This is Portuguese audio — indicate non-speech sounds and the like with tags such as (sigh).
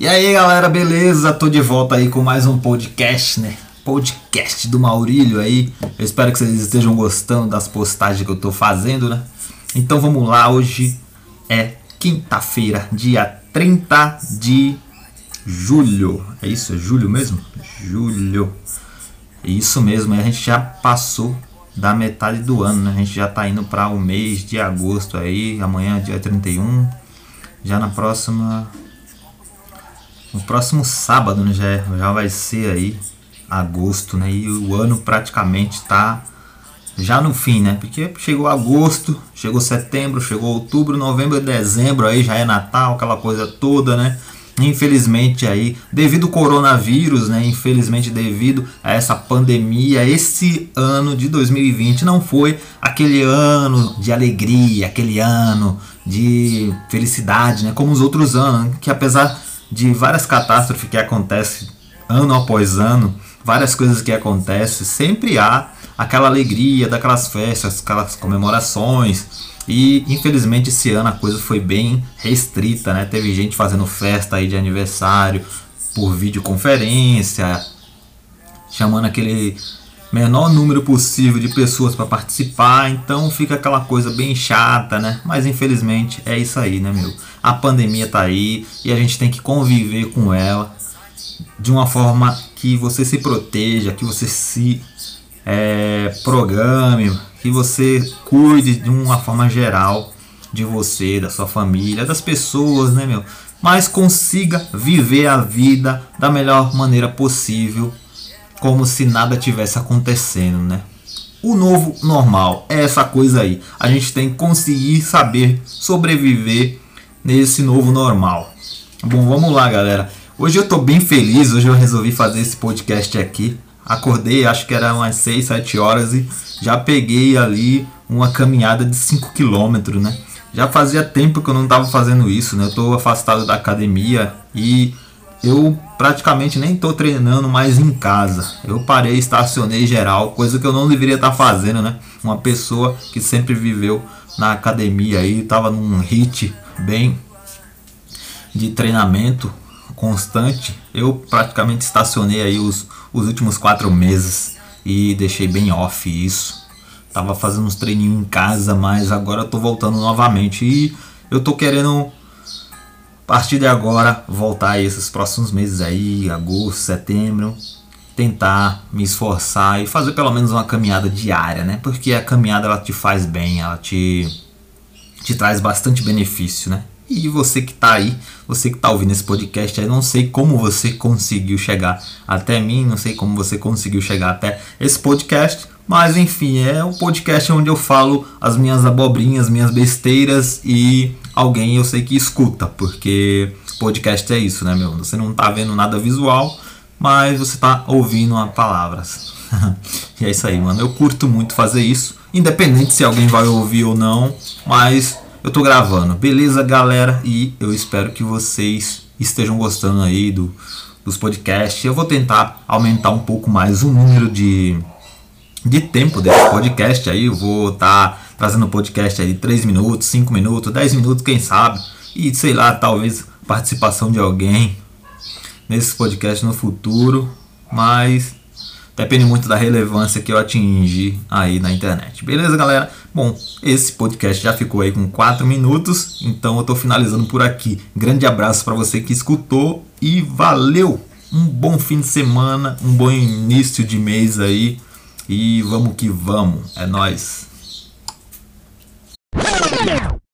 E aí galera, beleza? Tô de volta aí com mais um podcast, né? Podcast do Maurílio aí. Eu espero que vocês estejam gostando das postagens que eu tô fazendo, né? Então vamos lá, hoje é quinta-feira, dia 30 de julho. É isso? É julho mesmo? Julho. Isso mesmo, a gente já passou da metade do ano, né? A gente já tá indo para o mês de agosto aí, amanhã dia 31. Já na próxima no próximo sábado, né, já, já vai ser aí agosto, né? E o ano praticamente está já no fim, né? Porque chegou agosto, chegou setembro, chegou outubro, novembro dezembro, aí já é Natal, aquela coisa toda, né? Infelizmente aí, devido ao coronavírus, né? Infelizmente devido a essa pandemia, esse ano de 2020 não foi aquele ano de alegria, aquele ano de felicidade, né? Como os outros anos, que apesar de várias catástrofes que acontecem ano após ano, várias coisas que acontecem, sempre há aquela alegria daquelas festas, aquelas comemorações. E infelizmente esse ano a coisa foi bem restrita, né? Teve gente fazendo festa aí de aniversário por videoconferência, chamando aquele menor número possível de pessoas para participar, então fica aquela coisa bem chata, né? Mas infelizmente é isso aí, né, meu? A pandemia tá aí e a gente tem que conviver com ela de uma forma que você se proteja, que você se é, programe, que você cuide de uma forma geral de você, da sua família, das pessoas, né, meu? Mas consiga viver a vida da melhor maneira possível como se nada tivesse acontecendo, né? O novo normal é essa coisa aí. A gente tem que conseguir saber sobreviver nesse novo normal. Bom, vamos lá, galera. Hoje eu tô bem feliz, hoje eu resolvi fazer esse podcast aqui. Acordei, acho que era umas 6, 7 horas e já peguei ali uma caminhada de 5 km, né? Já fazia tempo que eu não estava fazendo isso, né? Eu tô afastado da academia e eu praticamente nem estou treinando mais em casa. Eu parei, estacionei geral, coisa que eu não deveria estar tá fazendo, né? Uma pessoa que sempre viveu na academia aí, estava num hit bem de treinamento constante. Eu praticamente estacionei aí os, os últimos quatro meses e deixei bem off isso. Tava fazendo uns treininhos em casa, mas agora eu tô voltando novamente e eu tô querendo a partir de agora, voltar aí esses próximos meses aí, agosto, setembro, tentar me esforçar e fazer pelo menos uma caminhada diária, né? Porque a caminhada ela te faz bem, ela te, te traz bastante benefício, né? E você que tá aí, você que tá ouvindo esse podcast, eu não sei como você conseguiu chegar até mim, não sei como você conseguiu chegar até esse podcast, mas enfim, é um podcast onde eu falo as minhas abobrinhas, minhas besteiras e alguém eu sei que escuta, porque podcast é isso, né, meu? Você não tá vendo nada visual, mas você tá ouvindo as palavras. (laughs) e é isso aí, mano. Eu curto muito fazer isso, independente se alguém vai ouvir ou não, mas eu tô gravando. Beleza, galera? E eu espero que vocês estejam gostando aí do, dos podcasts. Eu vou tentar aumentar um pouco mais o número de, de tempo desse podcast aí. Eu vou estar tá trazendo podcast aí 3 minutos, 5 minutos, 10 minutos, quem sabe. E sei lá, talvez participação de alguém nesse podcast no futuro. Mas depende muito da relevância que eu atingir aí na internet. Beleza, galera? Bom, esse podcast já ficou aí com 4 minutos, então eu tô finalizando por aqui. Grande abraço para você que escutou e valeu! Um bom fim de semana, um bom início de mês aí e vamos que vamos. É nós.